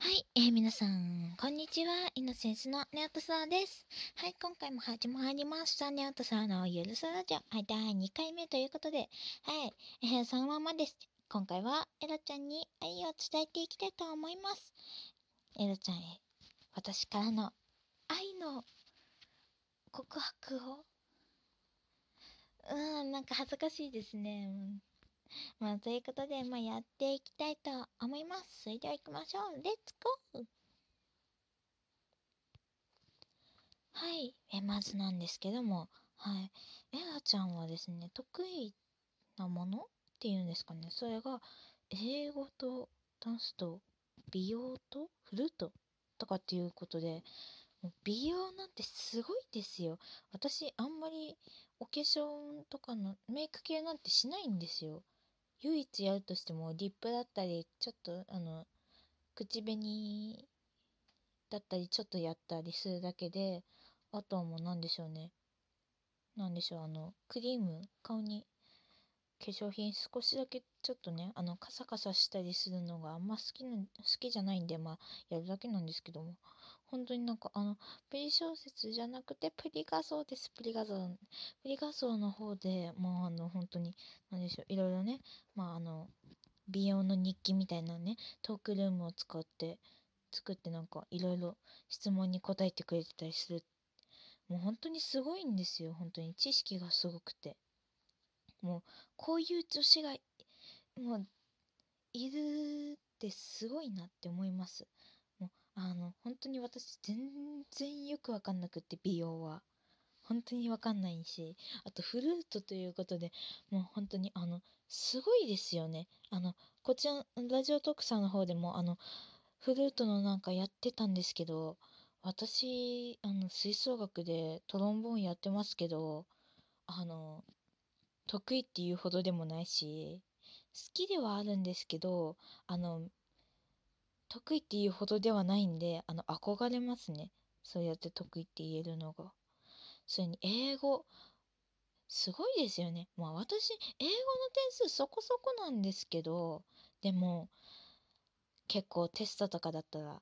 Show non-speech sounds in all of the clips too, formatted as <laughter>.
はい、えー、皆さん、こんにちは。イノセンスのネオトサーです。はい、今回も始まりました。ネオトサーのゆるさラジオ。はい、第2回目ということで、はい、えー、そのままです。今回はエラちゃんに愛を伝えていきたいと思います。エラちゃんへ、私からの愛の告白を。うん、なんか恥ずかしいですね。うんまあ、ということで、まあ、やっていきたいと思います。それでは行きましょう。レッツゴーはい。え、まずなんですけども、はい。エラちゃんはですね、得意なものっていうんですかね。それが、英語とダンスと美容とフルートとかっていうことで、美容なんてすごいですよ。私、あんまりお化粧とかのメイク系なんてしないんですよ。唯一やるとしてもリップだったりちょっとあの口紅だったりちょっとやったりするだけであとはもう何でしょうね。何でしょうあのクリーム顔に化粧品少しだけちょっとねあのカサカサしたりするのがあんま好きな好きじゃないんでまあやるだけなんですけども。本当になんかあのプリ小説じゃなくてプリ画像です。プリ画像プリ画像の方でもうあの本当に何でしょういろいろねまああの美容の日記みたいなねトークルームを使って作ってなんかいろいろ質問に答えてくれてたりする。もう本当にすごいんですよ。本当に知識がすごくて。もうこういう女子がもういるってすごいなって思います。もうあの本当に私全然よくわかんなくって美容は。本当にわかんないし。あとフルートということでもう本当にあのすごいですよね。あのこちらラジオトークさんの方でもあのフルートのなんかやってたんですけど私あの吹奏楽でトロンボーンやってますけどあの得意っていうほどでもないし好きではあるんですけどあの得意っていうほどではないんであの憧れますね。そうやって得意って言えるのが。それに英語すごいですよね。まあ私英語の点数そこそこなんですけどでも結構テストとかだったら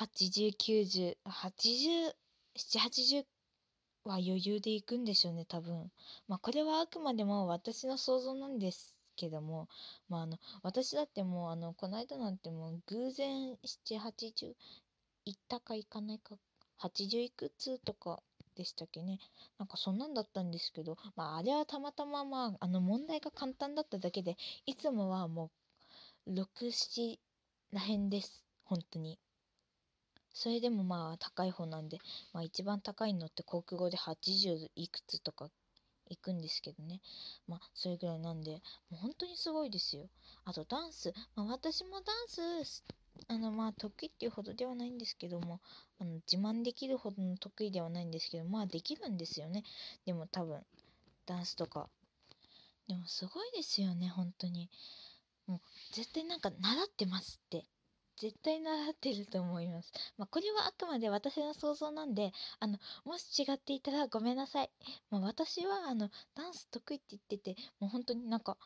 80、90、80、780は余裕でいくんでしょうね多分。まあこれはあくまでも私の想像なんですけどもまああの私だってもうあのこの間なんてもう偶然780行ったか行かないか80いくつとかでしたっけね。なんかそんなんだったんですけどまああれはたまたままああの問題が簡単だっただけでいつもはもう67らへんです本当に。それでもまあ高い方なんでまあ一番高いのって国語で80いくつとか行くんですけどね。まあそれぐらいなんでもう本当にすごいですよ。あとダンス。まあ私もダンスあのまあ得意っていうほどではないんですけどもあの自慢できるほどの得意ではないんですけどまあできるんですよね。でも多分ダンスとか。でもすごいですよね本当に。もう絶対なんか習ってますって。絶対習ってると思います。まあ、これはあくまで私の想像なんで、あの、もし違っていたらごめんなさい。まあ、私は、あの、ダンス得意って言ってて、もう本当になんか、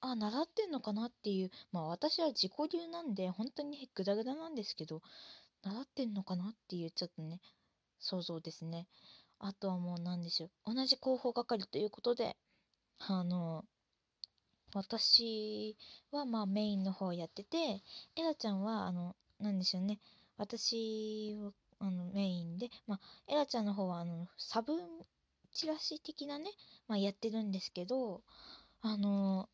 あ、習ってんのかなっていう、まあ私は自己流なんで、本当にグダグダなんですけど、習ってんのかなっていう、ちょっとね、想像ですね。あとはもう何でしょう。同じ広報係ということで、あの、私はまあメインの方やってて、エラちゃんは、あの、なんでしょうね。私を、あの、メインで、まあ、エラちゃんの方は、あの、サブチラシ的なね、まあ、やってるんですけど、あの、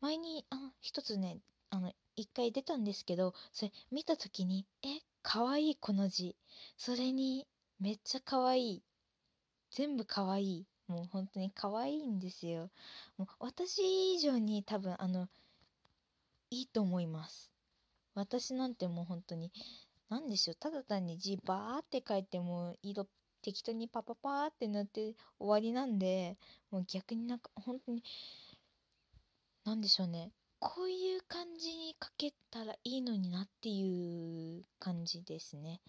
前に、あの、一つね、あの、一回出たんですけど、それ見たときに、え、かわいいこの字。それに、めっちゃかわいい。全部かわいい。もう本当に可愛いんですよ。もう私以上に多分あのいいと思います。私なんてもう本当に何でしょうただ単に字バーって書いても色適当にパパパーって塗って終わりなんでもう逆になんか本当に何でしょうねこういう感じに書けたらいいのになっていう感じですね。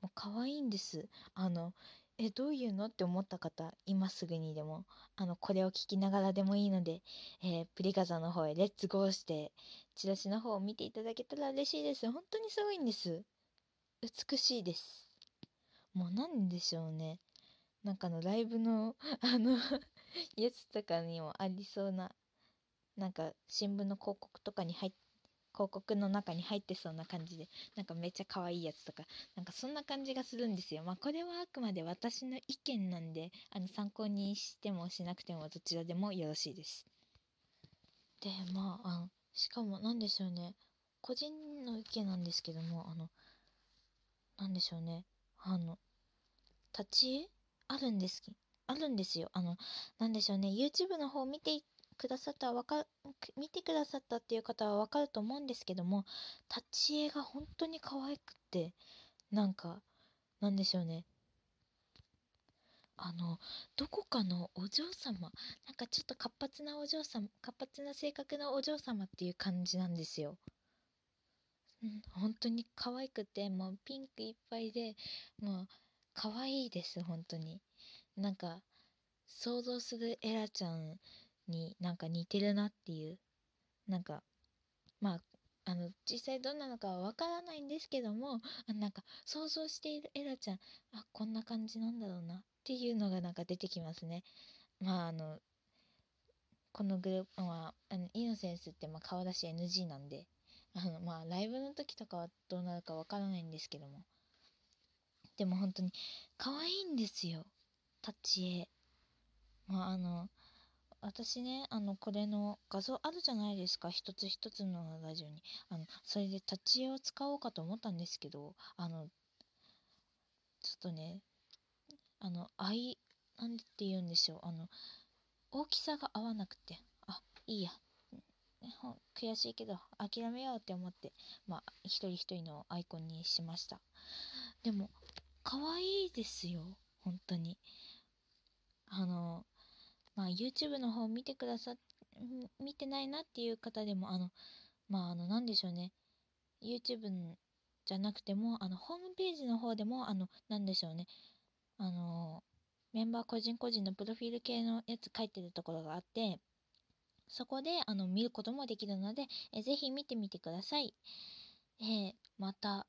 もう可愛いんです。あのえ、どういうのって思った方、今すぐにでも、あの、これを聞きながらでもいいので、えープリガザの方へレッツゴーして、チラシの方を見ていただけたら嬉しいです。本当にすごいんです。美しいです。もうなんでしょうね。なんかのライブの <laughs> あのやつとかにもありそうななんか新聞の広告とかに入って広告の中に入ってそうな感じでなんかめっちゃ可愛いやつとかなんかそんな感じがするんですよ。まあこれはあくまで私の意見なんであの参考にしてもしなくてもどちらでもよろしいです。でまああのしかもなんでしょうね。個人の意見なんですけどもあのなんでしょうね。あの立ち絵あるんですあるんですよ。あのなんでしょうね。YouTube の方見てくださったわか見てくださったっていう方はわかると思うんですけども立ち絵が本当に可愛くってなんかなんでしょうねあのどこかのお嬢様なんかちょっと活発なお嬢様活発な性格のお嬢様っていう感じなんですよ。うん、本当に可愛くてもうピンクいっぱいでもう可愛いです本当になんか想像するエラちゃんになんか似てるなっていうなんかまああの実際どんなのかはわからないんですけどもあなんか想像しているエラちゃんあこんな感じなんだろうなっていうのがなんか出てきますね。まああのこのグループはあのイノセンスってま顔出し NG なんであのまあライブの時とかはどうなるかわからないんですけども。でも本当に可愛いんですよ。立ち絵まああの私ねあのこれの画像あるじゃないですか。一つ一つのラジオに。あのそれで立ち絵を使おうかと思ったんですけどあのちょっとねあの愛なんて言うんでしょう。あの大きさが合わなくて。あいいや。悔しいけど諦めようって思ってまあ一人一人のアイコンにしました。でも可愛いですよ。本当に。あのまあ YouTube の方見てくださっ見てないなっていう方でもあのまああのなんでしょうね YouTube じゃなくてもあのホームページの方でもあのなんでしょうねあのメンバー個人個人のプロフィール系のやつ書いてるところがあってそこであの見ることもできるので、えぜひ見てみてください。えーまた、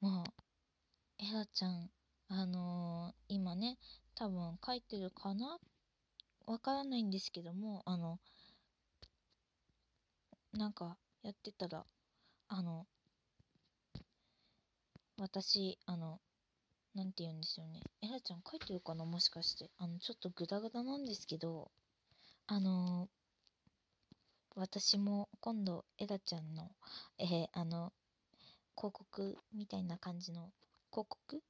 もう、エラちゃん、あのー今ね、多分書いてるかなわからないんですけども、あの、なんかやってたら、あの、私、あの、なんて言うんですよね。エラちゃん書いてるかな？もしかして。あの、ちょっとグダグダなんですけど、あのー私も今度エラちゃんの、えーあの広告みたいな感じの広告？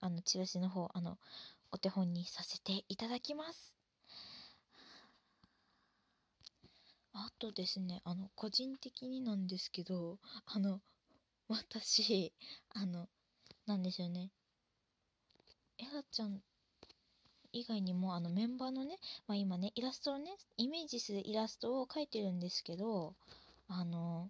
あのチラシの方あのお手本にさせていただきますとですねあの個人的になんですけどあの私あのなんでしょうね。エラちゃん以外にもあのメンバーのね、まあ、今ねイラストをねイメージするイラストを描いてるんですけどあの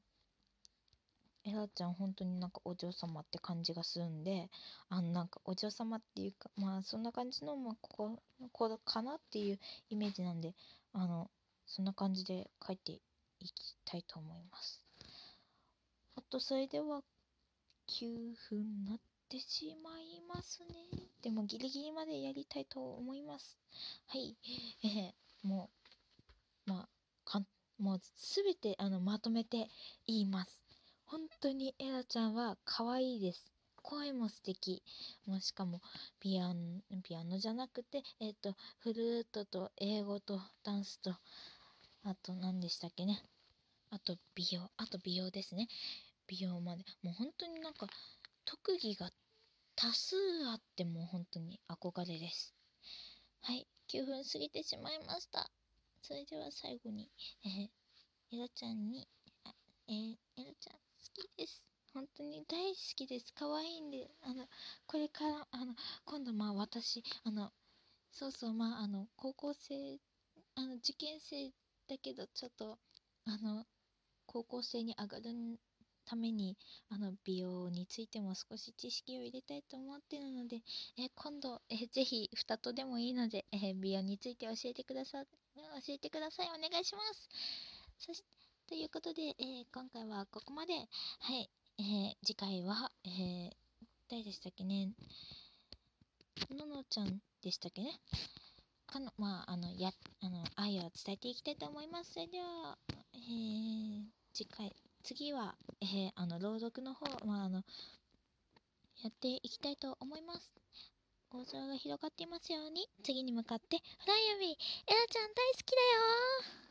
エラちゃん本当になんかお嬢様って感じがするんであのなんかお嬢様っていうかまあそんな感じのまあこここかなっていうイメージなんであのそんな感じで描いていきたいと思います。あとそれでは9分なってしまいますね。でもギリギリまでやりたいと思います。はい。えーもうまあかんもうすべてあのまとめて言います。本当にエラちゃんは可愛いです。声も素敵。もうしかもピアノピアノじゃなくてえっ、とフルートと英語とダンスとあと何でしたっけね。あと美容あと美容ですね。美容まで。もう本当になんか特技が多数あってもう本当に憧れです。はい。9分過ぎてしまいました。それでは最後にえー、エラちゃんにあえー、エラちゃん好きです。本当に大好きです。可愛いんであのこれからあの今度まあ私あのそうそうまああの高校生あの受験生だけどちょっとあの高校生に上がるためにあの美容についても少し知識を入れたいと思ってるので、え今度、えぜひ2とでもいいので、え美容について教えてくださ教えてください。お願いします。そしということで、えー、今回はここまで。はい、えー、次回は、えー、誰でしたっけね。ののちゃんでしたっけね。かのまああのやあの愛を伝えていきたいと思いますそれでは、えー、次回次は、えー、あの、朗読の方、まあ、あの、やっていきたいと思います。大空が広がっていますように、次に向かって、フライアビー、エラちゃん大好きだよ